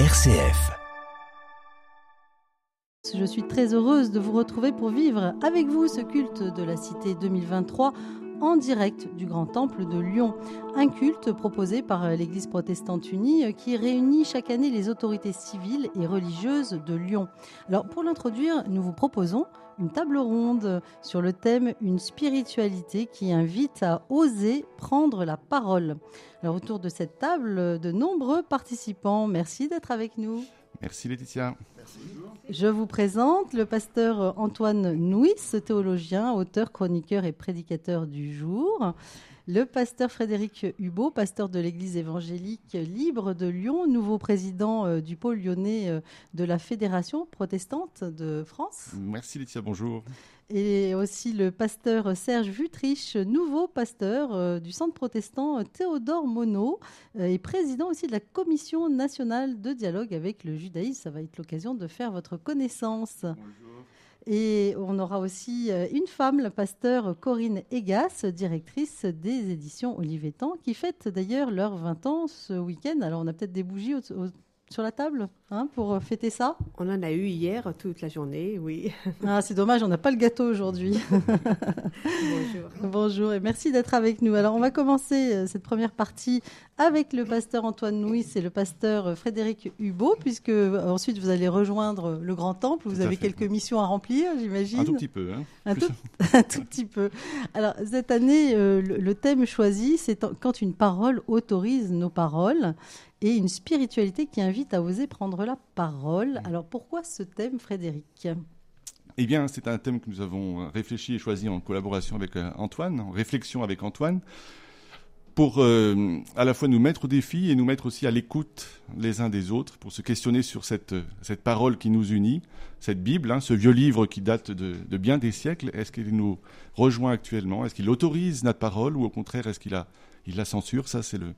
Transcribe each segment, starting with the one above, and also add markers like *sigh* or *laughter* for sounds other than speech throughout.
RCF. Je suis très heureuse de vous retrouver pour vivre avec vous ce culte de la Cité 2023 en direct du Grand Temple de Lyon. Un culte proposé par l'Église protestante unie qui réunit chaque année les autorités civiles et religieuses de Lyon. Alors pour l'introduire, nous vous proposons une table ronde sur le thème Une spiritualité qui invite à oser prendre la parole. Alors autour de cette table, de nombreux participants. Merci d'être avec nous. Merci Laetitia. Je vous présente le pasteur Antoine Nouis, théologien, auteur, chroniqueur et prédicateur du jour. Le pasteur Frédéric Hubot, pasteur de l'Église évangélique libre de Lyon, nouveau président euh, du pôle lyonnais euh, de la Fédération protestante de France. Merci Laetitia, bonjour. Et aussi le pasteur Serge Vutriche, nouveau pasteur euh, du centre protestant Théodore Monod et président aussi de la commission nationale de dialogue avec le judaïsme. Ça va être l'occasion de faire votre connaissance. Bonjour. Et on aura aussi euh, une femme, la pasteur Corinne Egas, directrice des éditions Olivetan, qui fête d'ailleurs leurs 20 ans ce week-end. Alors on a peut-être des bougies sur la table hein, pour fêter ça? On en a eu hier toute la journée, oui. *laughs* Ah, c'est dommage, on n'a pas le gâteau aujourd'hui. *laughs* Bonjour. Bonjour et merci d'être avec nous. Alors on va commencer euh, cette première partie avec le pasteur Antoine Nouis et le pasteur Frédéric Hubot, puisque euh, ensuite vous allez rejoindre le Grand Temple. Vous avez quelques missions à remplir, j'imagine. Un tout petit peu. Hein. Un, tout, *laughs* un, tout, petit peu. Alors cette année, euh, le thème choisi, c'est quand une parole autorise nos paroles et une spiritualité qui invite à oser prendre la parole. Alors pourquoi ce thème, Frédéric? Eh bien, c'est un thème que nous avons réfléchi et choisi en collaboration avec euh, Antoine, en réflexion avec Antoine, pour euh, à la fois nous mettre au défi et nous mettre aussi à l'écoute les uns des autres, pour se questionner sur cette, cette parole qui nous unit, cette Bible, hein, ce vieux livre qui date de, de bien des siècles. Est-ce qu'il nous rejoint actuellement? Est-ce qu'il autorise notre parole ou au contraire est-ce qu'il a, il la censure? Ça, c'est le,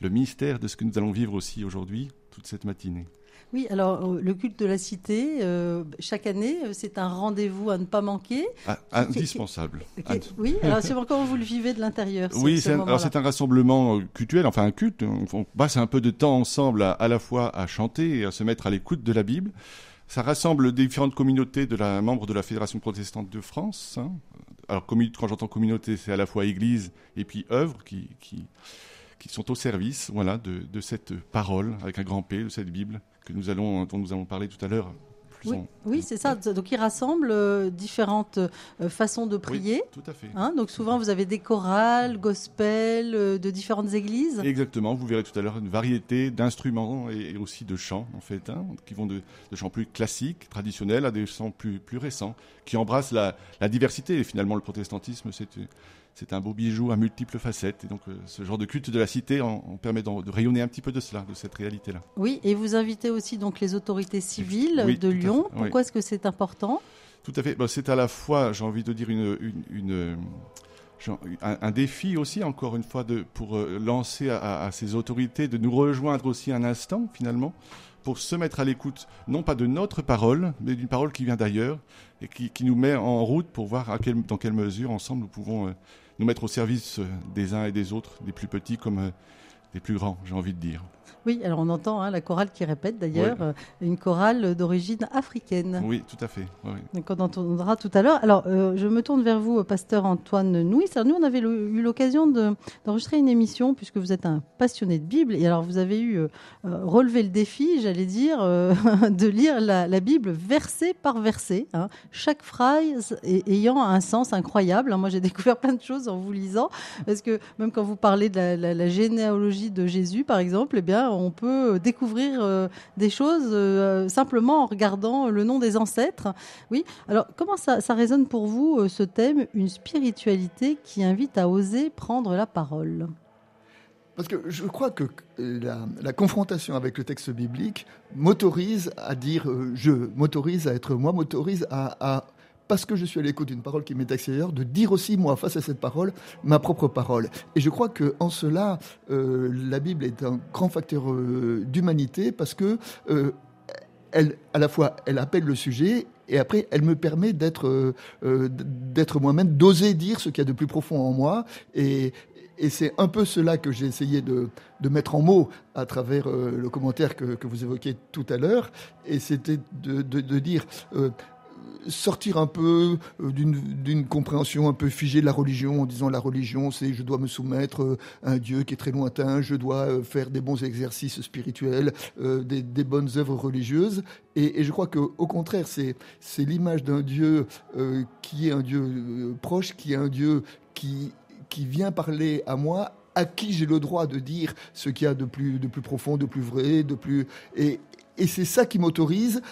le mystère de ce que nous allons vivre aussi aujourd'hui, toute cette matinée. Oui, alors euh, le culte de la cité, euh, chaque année, euh, c'est un rendez-vous à ne pas manquer. Ah, indispensable. oui, *laughs* alors c'est comment vous le vivez de l'intérieur Oui, c'est un, un, rassemblement cultuel, enfin un culte. On passe un peu de temps ensemble à, la fois à chanter et à se mettre à l'écoute de la Bible. Ça rassemble différentes communautés de la membres de la Fédération protestante de France. Hein. Alors, quand j'entends communauté, c'est à la fois Église et puis œuvre qui, qui qui sont au service voilà, de, de, cette parole, avec un grand P, de cette Bible que nous allons, dont nous allons parler tout à l'heure. Oui, oui c'est ça. Donc, il rassemble euh, différentes euh, façons de prier. tout à fait. Hein. donc, souvent, vous avez des chorales, gospel, euh, de différentes églises. Exactement. Vous verrez tout à l'heure une variété d'instruments et, aussi de chants, en fait, hein, qui vont de, de, chants plus classiques, traditionnels, à des chants plus, plus récents, qui embrassent la, la diversité. Et finalement, le protestantisme, c'est c'est un beau bijou à multiples facettes. Et donc, euh, ce genre de culte de la cité en, permet de, rayonner un petit peu de cela, de cette réalité-là. Oui, et vous invitez aussi donc les autorités civiles de Lyon. Pourquoi est-ce que c'est important? Tout à fait. c'est à la fois, j'ai envie de dire, une, une, un, défi aussi, encore une fois, de, pour euh, lancer à, à, ces autorités de nous rejoindre aussi un instant, finalement, pour se mettre à l'écoute, non pas de notre parole, mais d'une parole qui vient d'ailleurs et qui, qui, nous met en route pour voir à quel, dans quelle mesure, ensemble, nous pouvons euh, nous mettre au service euh, des uns et des autres, des plus petits comme euh, des plus grands, j'ai envie de dire. Oui, alors on entend hein, la chorale qui répète d'ailleurs, euh, une chorale d'origine africaine. Oui, tout à fait. Oui. on entendra tout à l'heure. Alors, euh, je me tourne vers vous, pasteur Antoine Nouis. nous, on avait eu l'occasion d'enregistrer une émission, puisque vous êtes un passionné de Bible, et alors vous avez eu euh, relevé le défi, j'allais dire, *laughs* de lire la, Bible verset par verset, hein. chaque phrase ayant un sens incroyable. Hein. Moi, j'ai découvert plein de choses en vous lisant, parce que même quand vous parlez de la, la généalogie de Jésus, par exemple, eh bien, on peut découvrir euh, des choses euh, simplement en regardant le nom des ancêtres. Oui. Alors, comment ça, résonne pour vous euh, ce thème, une spiritualité qui invite à oser prendre la parole? Parce que je crois que la, confrontation avec le texte biblique m'autorise à dire je, m'autorise à être moi, m'autorise à parce que je suis à l'écoute d'une parole qui m'est extérieure, de dire aussi, moi, face à cette parole, ma propre parole. Et je crois que en cela, euh, la Bible est un grand facteur euh, d'humanité parce que euh, elle, à la fois, elle appelle le sujet et après, elle me permet d'être, d'être moi-même, d'oser dire ce qu'il y a de plus profond en moi et, c'est un peu cela que j'ai essayé de, de, mettre en mots à travers le commentaire que, que, vous évoquiez tout à l'heure. Et c'était de, de, dire sortir un peu euh, d'une compréhension un peu figée de la religion en disant la religion c'est je dois me soumettre euh, à un Dieu qui est très lointain, je dois euh, faire des bons exercices spirituels, des, des, bonnes œuvres religieuses. Et, je crois qu'au contraire, c'est l'image d'un Dieu qui est un Dieu proche, qui est un Dieu qui, qui vient parler à moi à qui j'ai le droit de dire ce qu'il y a de plus, de plus profond, de plus vrai, de plus... Et, et c'est ça qui m'autorise.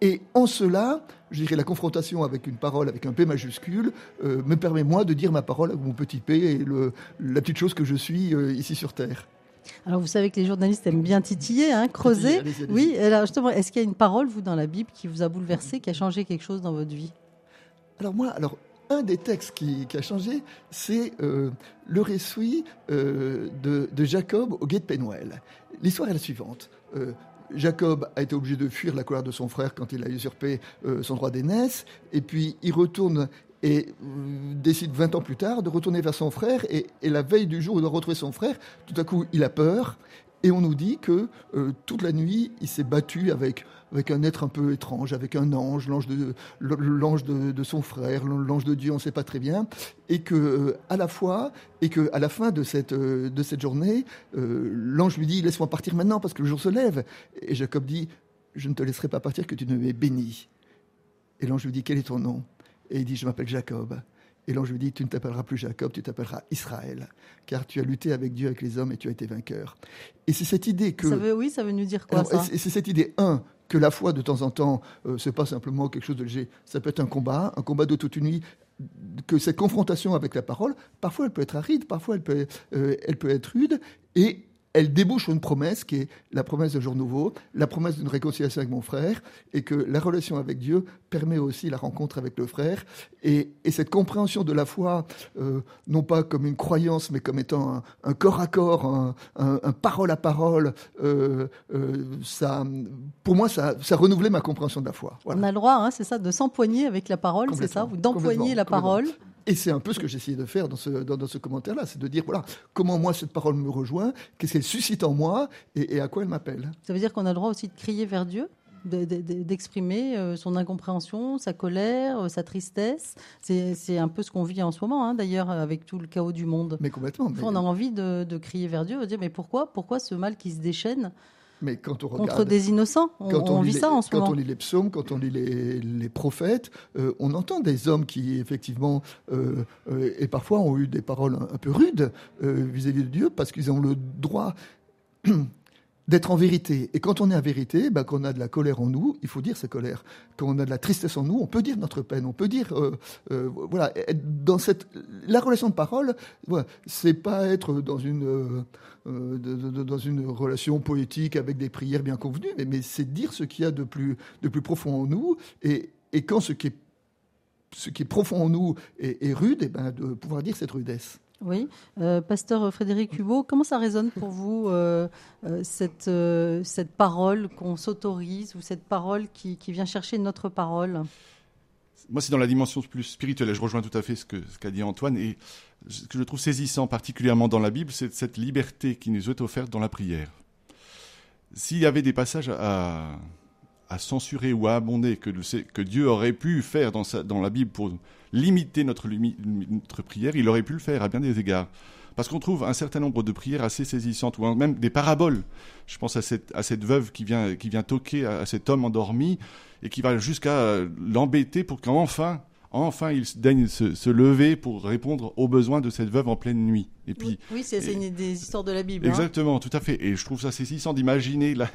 Et en cela, je dirais la confrontation avec une parole avec un P majuscule euh, me permet moi de dire ma parole avec mon petit P et le, la petite chose que je suis euh, ici sur Terre. Alors vous savez que les journalistes aiment bien titiller, hein, creuser. Allez allez. Oui, alors justement, est-ce qu'il y a une parole, vous, dans la Bible, qui vous a bouleversé, qui a changé quelque chose dans votre vie? Alors moi, alors un des textes qui, qui a changé, c'est euh, le récit euh, de, de, Jacob au guet de Pénuel. L'histoire est la suivante. Euh, Jacob a été obligé de fuir la colère de son frère quand il a usurpé euh, son droit d'aînesse, et puis il retourne et euh, décide 20 ans plus tard de retourner vers son frère, et, et, la veille du jour où il doit retrouver son frère, tout à coup il a peur, et on nous dit que euh, toute la nuit il s'est battu avec avec un être un peu étrange, avec un ange, l'ange de, l'ange de, son frère, l'ange de Dieu, on ne sait pas très bien, et que euh, à la fois, et que à la fin de cette euh, de cette journée, l'ange lui dit laisse-moi partir maintenant parce que le jour se lève, et Jacob dit je ne te laisserai pas partir que tu ne m'aies béni. Et l'ange lui dit quel est ton nom? Et il dit je m'appelle Jacob. Et l'ange lui dit, tu ne t'appelleras plus Jacob, tu t'appelleras Israël, car tu as lutté avec Dieu, avec les hommes, et tu as été vainqueur. Et c'est cette idée que... Ça veut, oui, ça veut nous dire quoi, Alors, ça C'est cette idée, un, que la foi, de temps en temps, euh, c'est pas simplement quelque chose de léger. Ça peut être un combat, un combat de toute une nuit, que cette confrontation avec la parole, parfois elle peut être aride, parfois elle peut, euh, elle peut être rude, et elle débouche sur une promesse qui est la promesse de jour nouveau, la promesse d'une réconciliation avec mon frère, et que la relation avec Dieu permet aussi la rencontre avec le frère. Et, et cette compréhension de la foi, euh, non pas comme une croyance, mais comme étant un, un corps à corps, un, un, un parole à parole, euh, euh, ça, pour moi, ça, ça renouvelait ma compréhension de la foi. Voilà. On a le droit, hein, c'est ça, de s'empoigner avec la parole, c'est ça, ou d'empoigner la parole. Et c'est un peu ce que j'ai essayé de faire dans ce, dans, dans ce commentaire-là, c'est de dire, voilà, comment moi cette parole me rejoint, qu'est-ce qu'elle suscite en moi et, et à quoi elle m'appelle. Ça veut dire qu'on a le droit aussi de crier vers Dieu d'exprimer de, de, son incompréhension, sa colère, sa tristesse. C'est un peu ce qu'on vit en ce moment, hein, d'ailleurs, avec tout le chaos du monde. Mais complètement. Mais... On a envie de, de, crier vers Dieu, de dire mais pourquoi, pourquoi ce mal qui se déchaîne mais quand on regarde, contre des innocents, on, quand on, on vit les, ça en ce quand moment. Quand on lit les psaumes, quand on lit les, les prophètes, euh, on entend des hommes qui effectivement euh, euh, et parfois ont eu des paroles un, un peu rudes vis-à-vis -vis de Dieu parce qu'ils ont le droit d'être en vérité. Et quand on est en vérité, ben, quand on a de la colère en nous, il faut dire sa colère. Quand on a de la tristesse en nous, on peut dire notre peine. On peut dire, euh, euh, voilà, dans cette, la relation de parole, voilà, c'est pas être dans une, euh, dans une relation poétique avec des prières bien convenues, mais, mais c'est dire ce qu'il y a de plus, de plus profond en nous. Et, et quand ce qui est, ce qui est profond en nous est, rude, et ben, de pouvoir dire cette rudesse. Oui, euh, pasteur Frédéric Hubot, comment ça résonne pour vous euh, euh, cette, cette parole qu'on s'autorise ou cette parole qui, qui, vient chercher notre parole? Moi, c'est dans la dimension plus spirituelle. Et je rejoins tout à fait ce qu'a ce qu dit Antoine. Et ce que je trouve saisissant, particulièrement dans la Bible, c'est cette liberté qui nous est offerte dans la prière. S'il y avait des passages à, à censurer ou à abonder que, que Dieu aurait pu faire dans, dans la Bible pour limiter notre, notre prière, il aurait pu le faire à bien des égards. Parce qu'on trouve un certain nombre de prières assez saisissantes, ou même des paraboles. Je pense à cette, à cette veuve qui vient, qui vient toquer à, à cet homme endormi et qui va jusqu'à l'embêter pour qu'enfin, enfin, il daigne se, se, lever pour répondre aux besoins de cette veuve en pleine nuit. Et puis, oui, c'est des histoires de la Bible. Exactement, hein. tout à fait. Et je trouve ça saisissant d'imaginer la,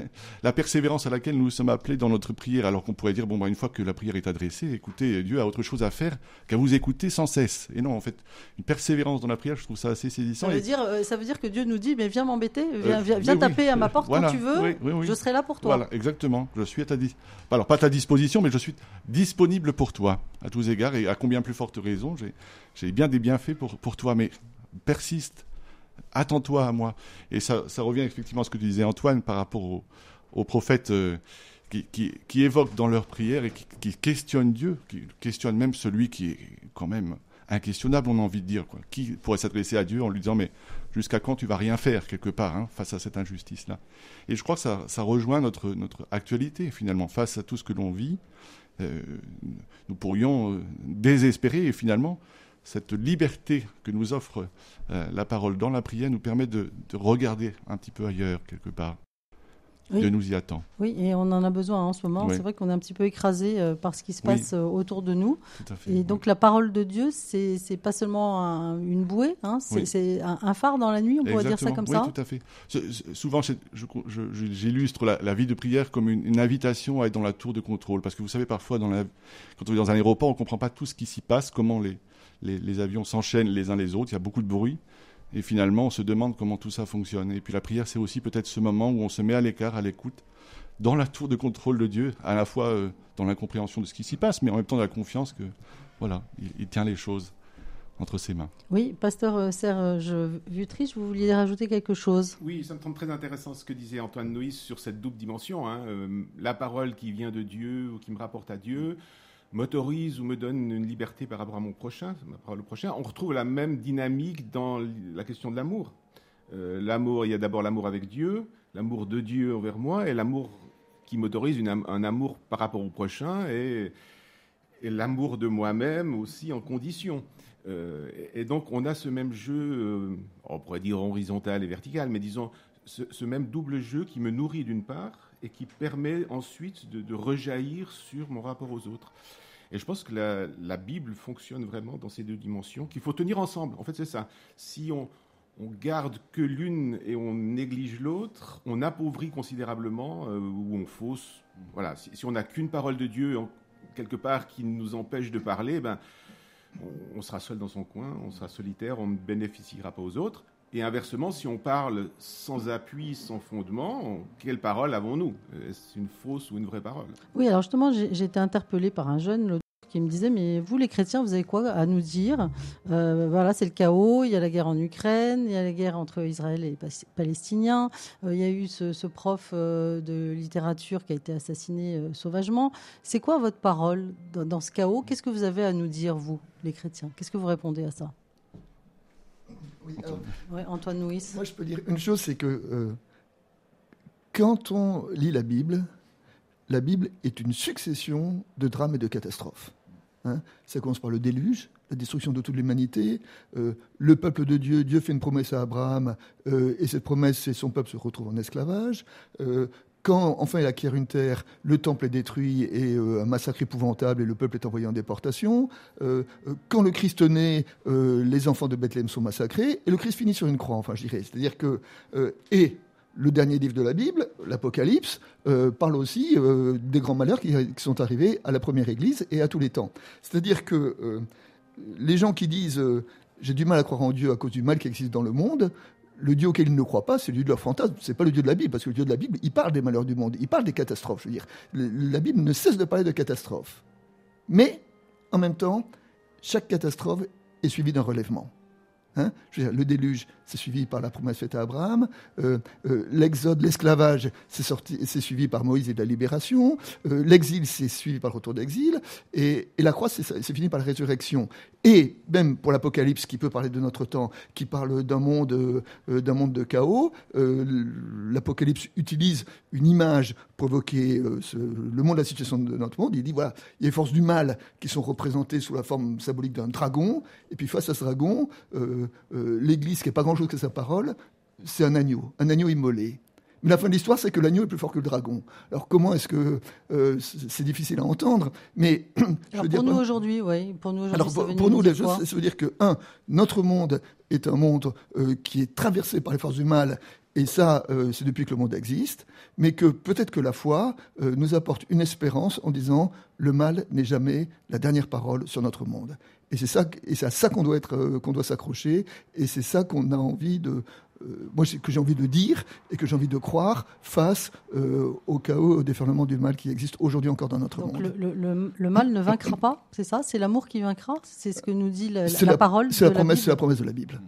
la, persévérance à laquelle nous sommes appelés dans notre prière, alors qu'on pourrait dire, bon, bah, une fois que la prière est adressée, écoutez, Dieu a autre chose à faire qu'à vous écouter sans cesse. Et non, en fait, une persévérance dans la prière, je trouve ça assez saisissant. Ça veut, et... dire, euh, ça veut dire que Dieu nous dit, mais viens m'embêter, viens, viens, viens taper oui, à ma porte voilà, quand tu veux, oui, je serai là pour toi. Voilà, exactement. Je suis à ta dis... alors pas à ta disposition, mais je suis disponible pour toi à tous égards et à combien plus forte raison, j'ai bien des bienfaits pour, toi, mais persiste attends-toi à moi. Et ça, revient effectivement à ce que tu disais Antoine par rapport aux, prophètes euh, qui, évoquent dans leurs prières et qui, questionnent Dieu, qui questionnent même celui qui est quand même inquestionnable, on a envie de dire. Quoi. Qui pourrait s'adresser à Dieu en lui disant mais jusqu'à quand tu vas rien faire quelque part hein, face à cette injustice-là? Et je crois que ça, rejoint notre, notre actualité finalement face à tout ce que l'on vit. Euh, nous pourrions euh, désespérer et finalement cette liberté que nous offre euh, la parole dans la prière nous permet de regarder un petit peu ailleurs quelque part. Dieu nous y attend. Oui, et on en a besoin en ce moment. C'est vrai qu'on est un petit peu écrasé euh, par ce qui se passe euh, autour de nous. Tout à fait, et donc la parole de Dieu, c'est n'est pas seulement une bouée, hein, c'est un, phare dans la nuit, on pourrait dire ça comme ça. Oui, tout à fait. souvent, j'illustre la, vie de prière comme une, invitation à être dans la tour de contrôle. Parce que vous savez, parfois, dans la, quand on est dans un aéroport, on ne comprend pas tout ce qui s'y passe, comment les, les, les avions s'enchaînent les uns les autres, il y a beaucoup de bruit. Et finalement, on se demande comment tout ça fonctionne. Et puis la prière, c'est aussi peut-être ce moment où on se met à l'écart, à l'écoute, dans la tour de contrôle de Dieu, à la fois euh, dans l'incompréhension de ce qui s'y passe, mais en même temps dans la confiance que, voilà, il, tient les choses entre ses mains. Oui, pasteur euh, Serge Vutriche, vous vouliez rajouter quelque chose? Oui, ça me semble très intéressant ce que disait Antoine Noïs sur cette double dimension. Hein. Euh, la parole qui vient de Dieu ou qui me rapporte à Dieu, m'autorise ou me donne une liberté par rapport à mon prochain, le prochain, on retrouve la même dynamique dans la question de l'amour. Euh, l'amour, il y a d'abord l'amour avec Dieu, l'amour de Dieu envers moi, et l'amour qui m'autorise un amour par rapport au prochain, et, l'amour de moi-même aussi en condition. Euh, et, donc on a ce même jeu, euh, on pourrait dire horizontal et vertical, mais disons ce, même double jeu qui me nourrit d'une part et qui permet ensuite de, rejaillir sur mon rapport aux autres. Et je pense que la, Bible fonctionne vraiment dans ces deux dimensions, qu'il faut tenir ensemble. En fait, c'est ça. Si on, on garde que l'une et on néglige l'autre, on appauvrit considérablement euh, ou on fausse. Voilà, si, on n'a qu'une parole de Dieu quelque part qui nous empêche de parler, ben, on, sera seul dans son coin, on sera solitaire, on ne bénéficiera pas aux autres. Et inversement, si on parle sans appui, sans fondement, quelle parole avons-nous? Est-ce une fausse ou une vraie parole? Oui, alors justement, j'ai été interpellé par un jeune qui me disait mais vous les chrétiens vous avez quoi à nous dire? Euh, Voilà c'est le chaos, il y a la guerre en Ukraine, il y a la guerre entre Israël et les Palestiniens, euh, il y a eu ce, prof euh, de littérature qui a été assassiné sauvagement. C'est quoi votre parole dans ce chaos? Qu'est-ce que vous avez à nous dire vous les chrétiens? Qu'est-ce que vous répondez à ça? Oui, Antoine. Moi, je peux dire une chose, c'est que euh, quand on lit la Bible, la Bible est une succession de drames et de catastrophes. Hein. Ça commence par le déluge, la destruction de toute l'humanité. Euh, le peuple de Dieu, Dieu fait une promesse à Abraham, euh, et cette promesse, c'est son peuple se retrouve en esclavage. Quand enfin il acquiert une terre, le temple est détruit et euh, un massacre épouvantable et le peuple est envoyé en déportation. Euh, euh, quand le Christ naît, les enfants de Bethléem sont massacrés et le Christ finit sur une croix. Enfin, je dirais, c'est-à-dire que et le dernier livre de la Bible, l'Apocalypse, parle aussi des grands malheurs qui, sont arrivés à la première Église et à tous les temps. C'est-à-dire que les gens qui disent j'ai du mal à croire en Dieu à cause du mal qui existe dans le monde, le Dieu auquel ils ne croient pas, c'est le Dieu de leur fantasme. C'est pas le Dieu de la Bible, parce que le Dieu de la Bible, il parle des malheurs du monde, il parle des catastrophes. Je veux dire, la Bible ne cesse de parler de catastrophes. Mais, en même temps, chaque catastrophe est suivie d'un relèvement. Hein le déluge, c'est suivi par la promesse faite à Abraham. Euh, euh, l'exode, l'esclavage, c'est suivi par Moïse et la libération. Euh, l'exil, c'est suivi par le retour d'exil. Et, la croix, c'est fini par la résurrection. Et même pour l'Apocalypse, qui peut parler de notre temps, qui parle d'un monde, d'un monde de chaos, l'Apocalypse utilise une image pour évoquer le monde, la situation de notre monde. Il dit voilà, il y a les forces du mal qui sont représentées sous la forme symbolique d'un dragon. Et puis face à ce dragon, l'Église, qui n'est pas grand-chose que sa parole, c'est un agneau, un agneau immolé. Mais la fin de l'histoire, c'est que l'agneau est plus fort que le dragon. Alors comment est-ce que euh, c'est difficile à entendre Mais *clears throat* Alors pour, nous aujourd'hui, oui. Pour nous aujourd'hui, pour, pour nous, ça veut dire que un, notre monde est un monde euh, qui est traversé par les forces du mal. Et ça, euh, c'est depuis que le monde existe, mais que peut-être que la foi nous apporte une espérance en disant le mal n'est jamais la dernière parole sur notre monde. Et c'est ça, et c'est à ça qu'on doit être, euh, qu'on doit s'accrocher. Et c'est ça qu'on a envie de, euh, moi que j'ai envie de dire et que j'ai envie de croire face euh, au chaos, au déferlement du mal qui existe aujourd'hui encore dans notre monde. Le, le, le, mal ne vaincra pas, c'est ça? C'est l'amour qui vaincra? C'est ce que nous dit la, la, parole. C'est la promesse, c'est la promesse de la Bible.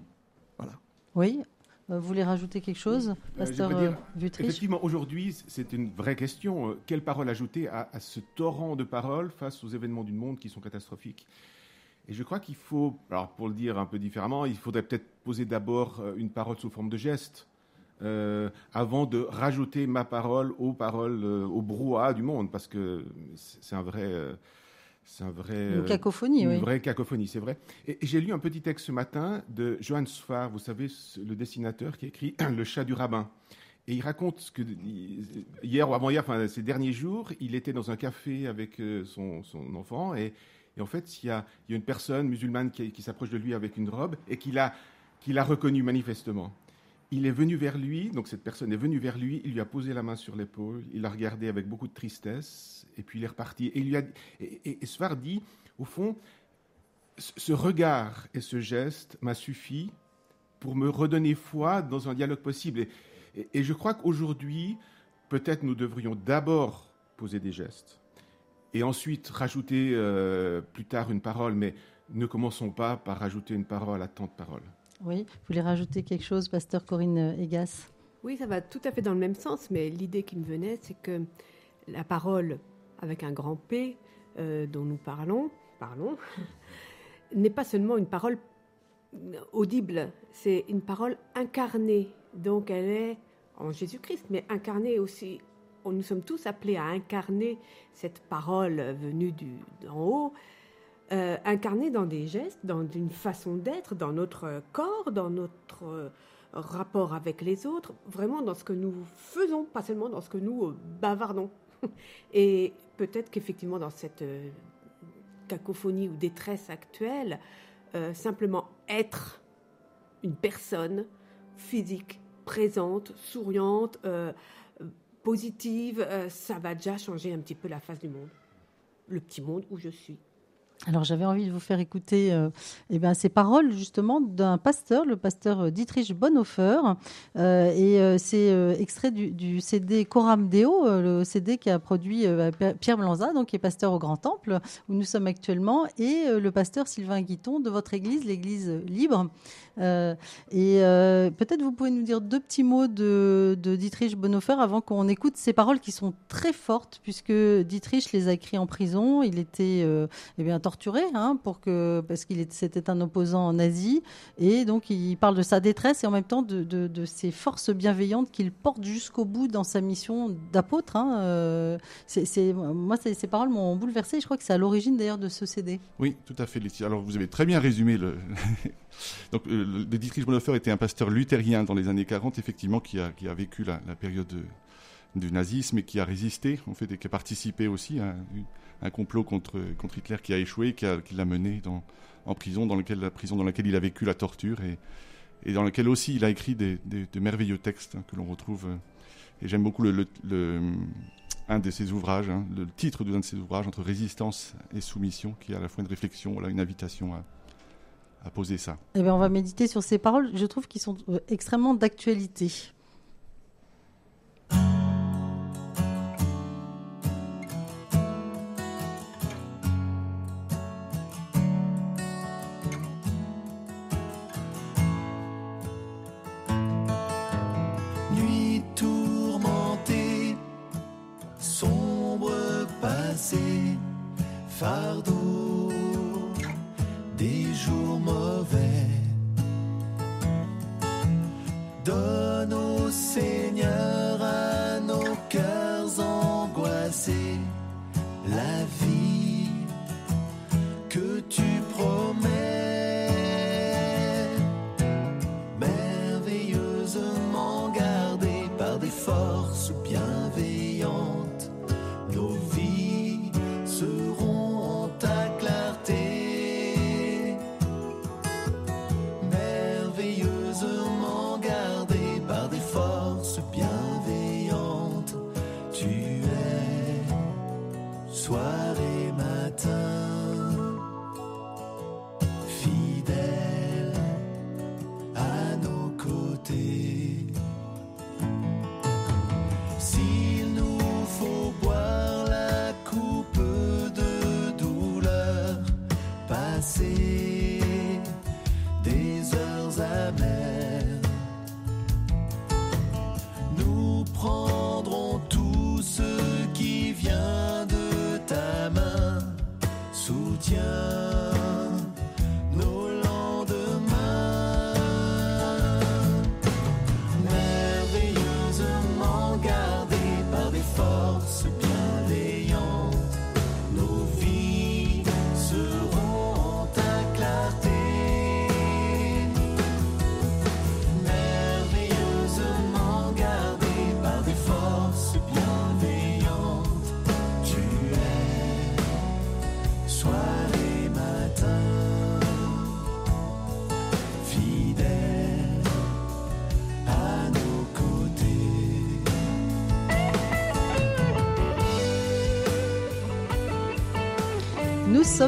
Voilà. Oui. Vous voulez rajouter quelque chose, Pasteur euh, Effectivement, aujourd'hui, c'est une vraie question. Quelle parole ajouter à, à, ce torrent de paroles face aux événements du monde qui sont catastrophiques? Et je crois qu'il faut, alors pour le dire un peu différemment, il faudrait peut-être poser d'abord euh, une parole sous forme de geste. Euh, avant de rajouter ma parole aux paroles, euh, au brouhaha du monde, parce que c'est un vrai, euh, c'est un vrai, Une euh, cacophonie, une oui. vraie cacophonie, c'est vrai. Et, et j'ai lu un petit texte ce matin de Johann Sfar, vous savez, le dessinateur qui a écrit *clears throat* Le chat du rabbin. Et il raconte que hier ou avant-hier, enfin ces derniers jours, il était dans un café avec euh, son, son enfant et, et en fait il y, a, il y a une personne musulmane qui, qui s'approche de lui avec une robe et qu'il a, qu'il a reconnu manifestement. Il est venu vers lui, donc cette personne est venue vers lui, il lui a posé la main sur l'épaule, il l'a regardé avec beaucoup de tristesse, et puis il est reparti. Et, il lui a, et, et, Sfar dit, au fond, ce regard et ce geste m'a suffi pour me redonner foi dans un dialogue possible. Et je crois qu'aujourd'hui, peut-être nous devrions d'abord poser des gestes et ensuite rajouter euh, plus tard une parole, mais ne commençons pas par rajouter une parole à tant de paroles. Oui, vous voulez rajouter quelque chose, pasteur Corinne Egas Oui, ça va tout à fait dans le même sens, mais l'idée qui me venait, c'est que la parole avec un grand P euh, dont nous parlons, parlons, *laughs* n'est pas seulement une parole audible, c'est une parole incarnée. Donc elle est en Jésus-Christ, mais incarnée aussi. Nous sommes tous appelés à incarner cette parole venue d'en haut, euh, incarnée dans des gestes, dans une façon d'être, dans notre corps, dans notre euh, rapport avec les autres, vraiment dans ce que nous faisons, pas seulement dans ce que nous euh, bavardons. *laughs* Et peut-être qu'effectivement, dans cette euh, cacophonie ou détresse actuelle, simplement être une personne physique, présente, souriante, positive, ça va déjà changer un petit peu la face du monde. Le petit monde où je suis. Alors j'avais envie de vous faire écouter euh, eh ben, ces paroles justement d'un pasteur, le pasteur euh, Dietrich Bonhoeffer. Euh, et c'est extrait du, CD Coram Deo, le CD qui a produit P- Pierre Blanza, donc qui est pasteur au Grand Temple, où nous sommes actuellement, et le pasteur Sylvain Guiton de votre église, l'église libre. Et peut-être vous pouvez nous dire deux petits mots de, Dietrich Bonhoeffer avant qu'on écoute ces paroles qui sont très fortes, puisque Dietrich les a écrites en prison. Il était eh bien, torturé hein, que, parce qu'il était, c'était un opposant nazi. Et donc, il parle de sa détresse et en même temps de, ces forces bienveillantes qu'il porte jusqu'au bout dans sa mission d'apôtre. hein. Euh, moi, ces, paroles m'ont bouleversé. Je crois que c'est à l'origine d'ailleurs de ce CD. Oui, tout à fait, Laetitia. Alors, vous avez très bien résumé le. *laughs* Donc, euh, Dietrich Bonhoeffer était un pasteur luthérien dans les années 40, effectivement, qui a, vécu la, période de- du nazisme et qui a résisté, en fait, et qui a participé aussi à un, complot contre, contre Hitler qui a échoué, qui, a- qui l'a mené dans, en prison, dans lequel, la prison dans laquelle il a vécu la torture et, et dans laquelle aussi il a écrit des, des- de merveilleux textes hein, que l'on retrouve. euh, et j'aime beaucoup le, le- le- un de ses ouvrages, hein, le titre d'un de ses ouvrages, Entre résistance et soumission, qui est à la fois une réflexion, voilà, une invitation à, à poser ça. Eh bien, on va méditer sur ces paroles. Je trouve qu'ils sont euh, extrêmement d'actualité. Fardeau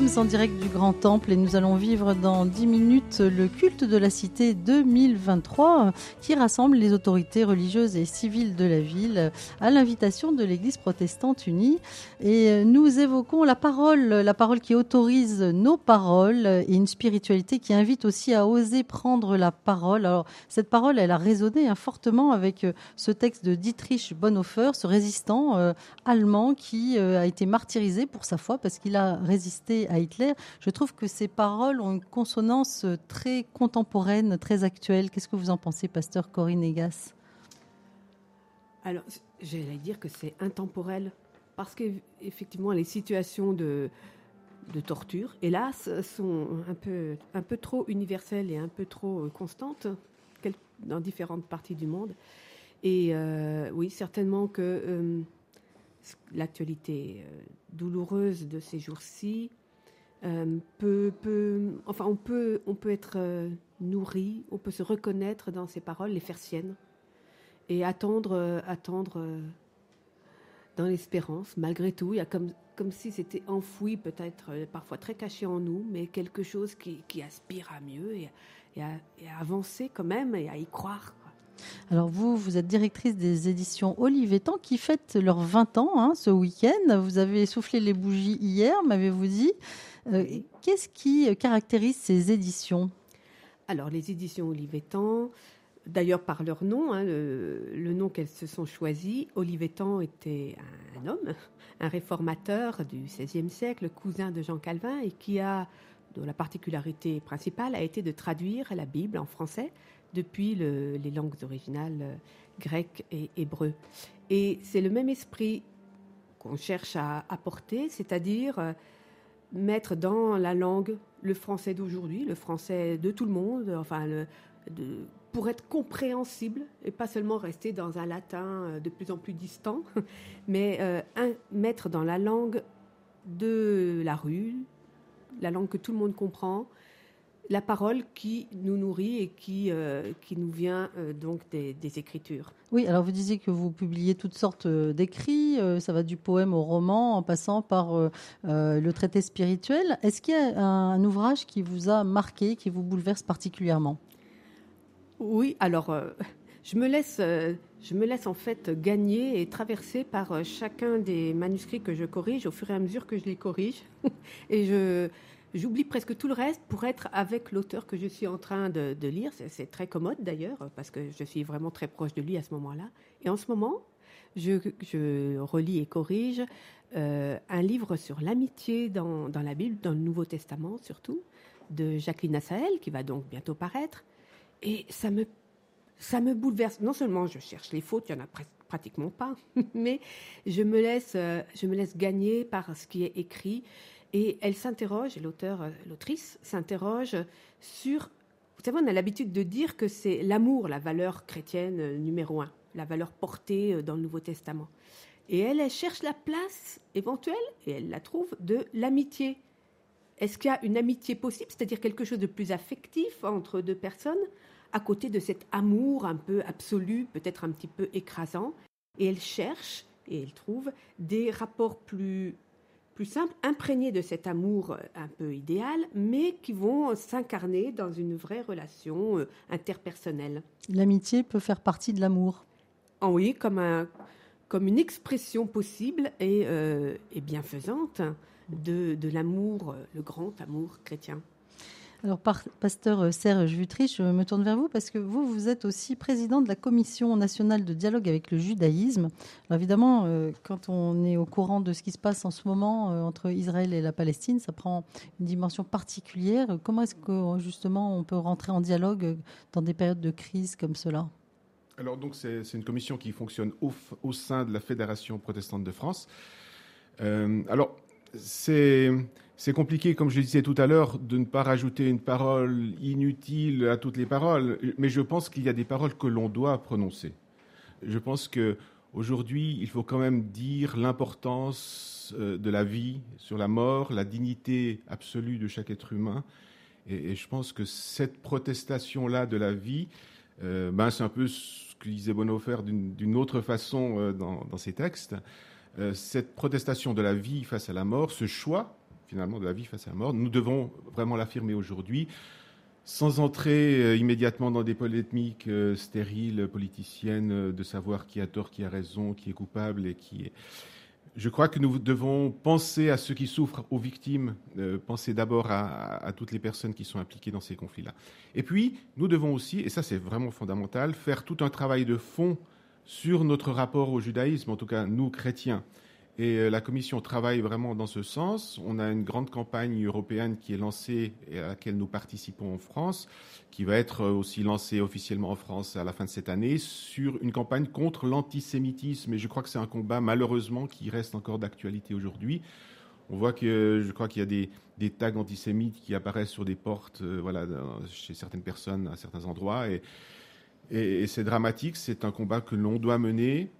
sommes en direct du Grand Temple et nous allons vivre dans 10 minutes le culte de la cité 2023 qui rassemble les autorités religieuses et civiles de la ville à l'invitation de l'Église protestante unie. Et nous évoquons la parole, la parole qui autorise nos paroles et une spiritualité qui invite aussi à oser prendre la parole. Alors cette parole, elle a résonné hein, fortement avec ce texte de Dietrich Bonhoeffer, ce résistant euh, allemand qui euh, a été martyrisé pour sa foi parce qu'il a résisté à Hitler, je trouve que ces paroles ont une consonance très contemporaine, très actuelle. Qu'est-ce que vous en pensez, pasteur Corinne Egas Alors, j'allais dire que c'est intemporel, parce qu'effectivement, les situations de, de torture, hélas, sont un peu, un peu trop universelles et un peu trop constantes dans différentes parties du monde. Et euh, oui, certainement que euh, l'actualité euh, douloureuse de ces jours-ci euh, peut, enfin, on peut, on peut être euh, nourri, on peut se reconnaître dans ces paroles, les faire siennes, et attendre, attendre dans l'espérance, malgré tout. Il y a comme, comme si c'était enfoui, peut-être parfois très caché en nous, mais quelque chose qui, qui aspire à mieux et, à, avancer quand même et à y croire. Alors vous, vous êtes directrice des éditions Olivetan qui fêtent leurs 20 ans hein, ce week-end. Vous avez soufflé les bougies hier, m'avez-vous dit. Euh, Qu'est-ce qui caractérise ces éditions? Alors les éditions Olivetan, d'ailleurs par leur nom, hein, le, le, nom qu'elles se sont choisies, Olivetan était un homme, un réformateur du XVIe siècle, cousin de Jean Calvin, et qui a, dont la particularité principale a été de traduire la Bible en français depuis le, les langues originales euh, grec et hébreu. Et c'est le même esprit qu'on cherche à apporter, c'est-à-dire euh, mettre dans la langue le français d'aujourd'hui, le français de tout le monde, enfin, pour être compréhensible et pas seulement rester dans un latin euh, de plus en plus distant, *laughs* mais mettre dans la langue de la rue, la langue que tout le monde comprend, la parole qui nous nourrit et qui, euh, qui nous vient euh, donc des, des, écritures. Oui, alors vous disiez que vous publiez toutes sortes euh, d'écrits, ça va du poème au roman en passant par le traité spirituel. Est-ce qu'il y a un, un, ouvrage qui vous a marqué, qui vous bouleverse particulièrement? Oui, alors je me laisse... je me laisse en fait gagner et traverser par chacun des manuscrits que je corrige au fur et à mesure que je les corrige. *laughs* et je, J'oublie presque tout le reste pour être avec l'auteur que je suis en train de, lire. C'est très commode d'ailleurs, parce que je suis vraiment très proche de lui à ce moment-là. Et en ce moment, je, relis et corrige euh, un livre sur l'amitié dans, la Bible, dans le Nouveau Testament surtout, de Jacqueline Assaël, qui va donc bientôt paraître. Et ça me, ça me bouleverse. Non seulement je cherche les fautes, il n'y en a pratiquement pas, *laughs* mais je me laisse, euh, je me laisse gagner par ce qui est écrit. Et elle s'interroge, l'auteur, euh, l'autrice s'interroge sur. Vous savez, on a l'habitude de dire que c'est l'amour, la valeur chrétienne euh, numéro un, la valeur portée euh, dans le Nouveau Testament. Et elle, elle cherche la place éventuelle, et elle la trouve, de l'amitié. Est-ce qu'il y a une amitié possible, c'est-à-dire quelque chose de plus affectif entre deux personnes, à côté de cet amour un peu absolu, peut-être un petit peu écrasant? Et elle cherche, et elle trouve, des rapports plus plus simples, imprégnés de cet amour un peu idéal, mais qui vont s'incarner dans une vraie relation interpersonnelle. L'amitié peut faire partie de l'amour. Oh oui, comme, un, comme une expression possible et, euh, et bienfaisante de, de l'amour, le grand amour chrétien. Alors, pasteur Serge Vutrich, je me tourne vers vous parce que vous, vous êtes aussi président de la Commission nationale de dialogue avec le judaïsme. Alors, évidemment, euh, quand on est au courant de ce qui se passe en ce moment euh, entre Israël et la Palestine, ça prend une dimension particulière. Comment est-ce que, justement, on peut rentrer en dialogue dans des périodes de crise comme cela? Alors, donc, c'est une commission qui fonctionne au, sein de la Fédération protestante de France. Euh, alors, c'est compliqué, comme je le disais tout à l'heure, de ne pas rajouter une parole inutile à toutes les paroles, mais je pense qu'il y a des paroles que l'on doit prononcer. Je pense que aujourd'hui, il faut quand même dire l'importance de la vie sur la mort, la dignité absolue de chaque être humain. Et, je pense que cette protestation-là de la vie, euh, ben c'est un peu ce que disait Bonhoeffer d'une autre façon euh, dans, ses textes. Euh, cette protestation de la vie face à la mort, ce choix finalement de la vie face à la mort. Nous devons vraiment l'affirmer aujourd'hui, sans entrer euh, immédiatement dans des polémiques euh, stériles, politiciennes, de savoir qui a tort, qui a raison, qui est coupable et qui est... Je crois que nous devons penser à ceux qui souffrent, aux victimes, penser d'abord à, à toutes les personnes qui sont impliquées dans ces conflits-là. Et puis, nous devons aussi, et ça c'est vraiment fondamental, faire tout un travail de fond sur notre rapport au judaïsme, en tout cas nous chrétiens. Et euh, la Commission travaille vraiment dans ce sens. On a une grande campagne européenne qui est lancée et à laquelle nous participons en France, qui va être euh, aussi lancée officiellement en France à la fin de cette année, sur une campagne contre l'antisémitisme. Et je crois que c'est un combat, malheureusement, qui reste encore d'actualité aujourd'hui. On voit que je crois qu'il y a des, tags antisémites qui apparaissent sur des portes, euh, voilà, chez certaines personnes à certains endroits. Et, et, c'est dramatique. C'est un combat que l'on doit mener.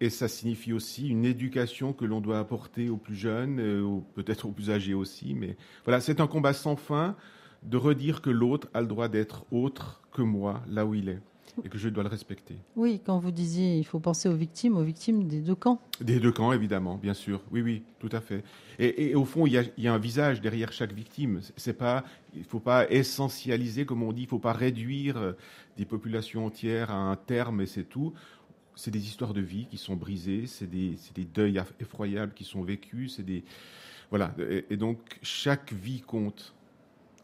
Et ça signifie aussi une éducation que l'on doit apporter aux plus jeunes, euh, peut-être aux plus âgés aussi. Mais voilà, c'est un combat sans fin de redire que l'autre a le droit d'être autre que moi, là où il est, et que je dois le respecter. Oui, quand vous disiez il faut penser aux victimes, aux victimes des deux camps. Des deux camps, évidemment, bien sûr. Oui, oui, tout à fait. Et, et au fond, il y, a, il y, a, un visage derrière chaque victime. C'est pas, il ne faut pas essentialiser, comme on dit, il ne faut pas réduire des populations entières à un terme et c'est tout c'est des histoires de vie qui sont brisées, c'est des, des, deuils effroyables qui sont vécus, c'est des voilà. Et, et, donc chaque vie compte,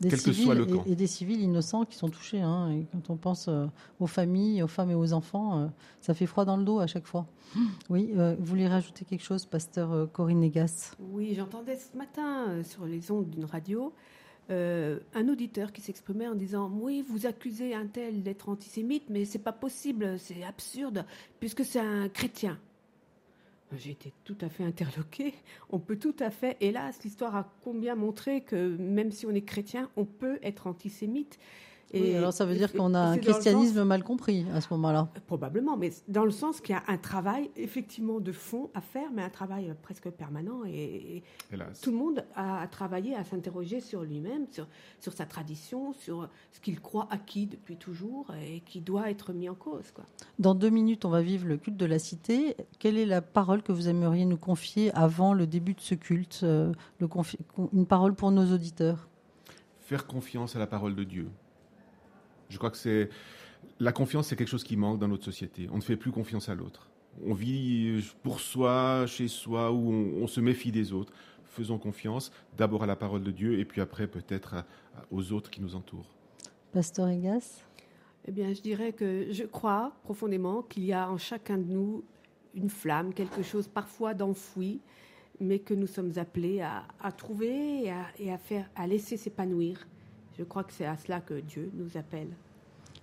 des quel que soit le camp. Et, et, des civils innocents qui sont touchés. Hein, et quand on pense euh, aux familles, aux femmes et aux enfants, euh, ça fait froid dans le dos à chaque fois. *gasps* Oui, euh, vous voulez rajouter quelque chose, pasteur euh, Corinne Negas Oui, j'entendais ce matin euh, sur les ondes d'une radio euh, un auditeur qui s'exprimait en disant oui vous accusez un tel d'être antisémite mais c'est pas possible c'est absurde puisque c'est un chrétien j'ai été tout à fait interloquée. On peut tout à fait hélas l'histoire a combien montré que même si on est chrétien on peut être antisémite et oui, alors ça veut dire qu'on a un christianisme sens, mal compris à ce moment-là. Probablement, mais dans le sens qu'il y a un travail effectivement de fond à faire, mais un travail presque permanent. Et, et tout le monde a travaillé à s'interroger sur lui-même, sur, sur sa tradition, sur ce qu'il croit acquis depuis toujours et qui doit être mis en cause. Quoi. Dans deux minutes, on va vivre le culte de la cité. Quelle est la parole que vous aimeriez nous confier avant le début de ce culte euh, le Une parole pour nos auditeurs? Faire confiance à la parole de Dieu. Je crois que c'est la confiance, c'est quelque chose qui manque dans notre société. On ne fait plus confiance à l'autre. On vit pour soi, chez soi, où on, on, se méfie des autres. Faisons confiance d'abord à la parole de Dieu et puis après peut-être aux autres qui nous entourent. Pasteur Egas? Eh bien, je dirais que je crois profondément qu'il y a en chacun de nous une flamme, quelque chose parfois d'enfoui, mais que nous sommes appelés à, à trouver et à, et à, faire, à laisser s'épanouir. Je crois que c'est à cela que Dieu nous appelle.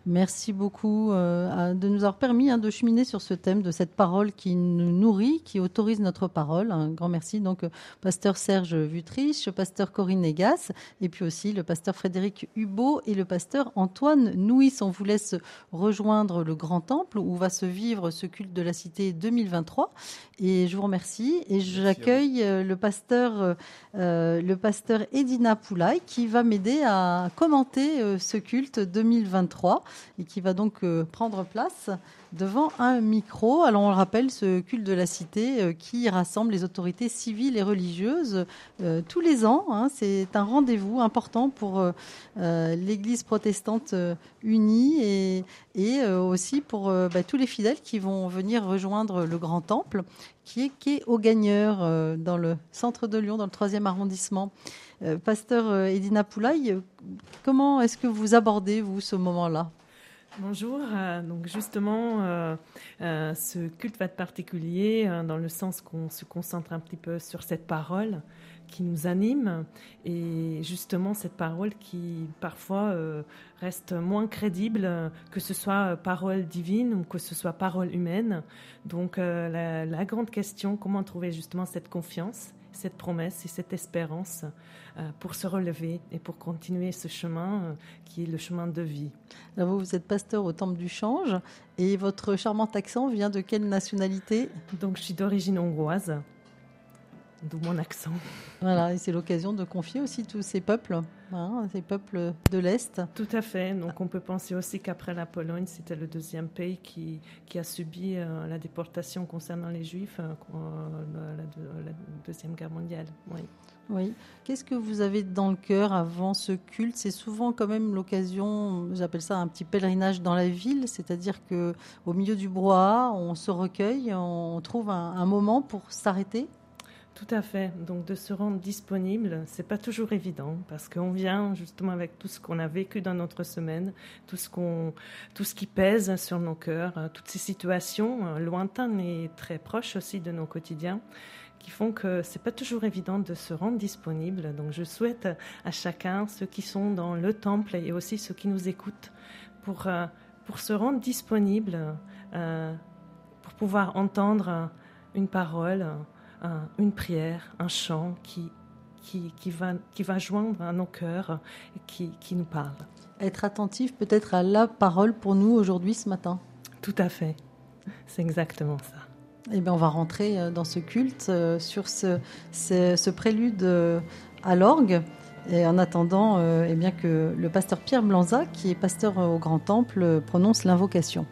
Merci beaucoup euh, de nous avoir permis hein, de cheminer sur ce thème, de cette parole qui nous nourrit, qui autorise notre parole. Un grand merci donc euh, pasteur Serge Vutriche, pasteur Corinne Negas, et puis aussi le pasteur Frédéric Hubot et le pasteur Antoine Nouis. On vous laisse rejoindre le Grand Temple où va se vivre ce culte de la Cité 2023. Et je vous remercie. Et j'accueille euh, le pasteur, le pasteur Edina Poulaille qui va m'aider à commenter ce culte 2023 et qui va donc euh, prendre place devant un micro. Alors on le rappelle, ce culte de la cité euh, qui rassemble les autorités civiles et religieuses euh, tous les ans. Hein, C'est un rendez-vous important pour l'Église protestante unie et, aussi pour bah, tous les fidèles qui vont venir rejoindre le Grand Temple qui est, qui est au Gagneur dans le centre de Lyon, dans le troisième arrondissement. Pasteur Edina Poulaille, comment est-ce que vous abordez, vous, ce moment-là? Bonjour. Euh, donc justement, euh, euh, ce culte va être particulier dans le sens qu'on se concentre un petit peu sur cette parole qui nous anime et justement cette parole qui parfois reste moins crédible que ce soit parole divine ou que ce soit parole humaine. Donc la grande question, comment trouver justement cette confiance? Cette promesse et cette espérance euh, pour se relever et pour continuer ce chemin euh, qui est le chemin de vie. Alors vous, vous êtes pasteur au Temple du Change et votre charmant accent vient de quelle nationalité? Donc je suis d'origine hongroise. D'où mon accent. Voilà, et c'est l'occasion de confier aussi tous ces peuples, hein, ces peuples de l'Est. Tout à fait. Donc on peut penser aussi qu'après la Pologne, c'était le deuxième pays qui, qui a subi euh, la déportation concernant les Juifs, euh, la, la, Deuxième Guerre mondiale. Oui. Oui. Qu'est-ce que vous avez dans le cœur avant ce culte? C'est souvent quand même l'occasion, j'appelle ça un petit pèlerinage dans la ville, c'est-à-dire que au milieu du brouhaha, on se recueille, on trouve un, un moment pour s'arrêter? Tout à fait. Donc de se rendre disponible, c'est pas toujours évident parce qu'on vient justement avec tout ce qu'on a vécu dans notre semaine, tout ce qu'on, tout ce qui pèse sur nos cœurs, euh, toutes ces situations euh, lointaines et très proches aussi de nos quotidiens qui font que c'est pas toujours évident de se rendre disponible. Donc je souhaite à chacun, ceux qui sont dans le temple et aussi ceux qui nous écoutent, pour, euh, pour se rendre disponible, pour pouvoir entendre une parole, une prière, un chant qui, qui, qui, va, qui va joindre à nos cœurs et qui, qui nous parle. Être attentif peut-être à la parole pour nous aujourd'hui, ce matin. Tout à fait. C'est exactement ça. Eh bien, on va rentrer euh, dans ce culte euh, sur ce, ce, prélude euh, à l'orgue. Et en attendant eh bien, que le pasteur Pierre Blanza, qui est pasteur au Grand Temple, prononce l'invocation.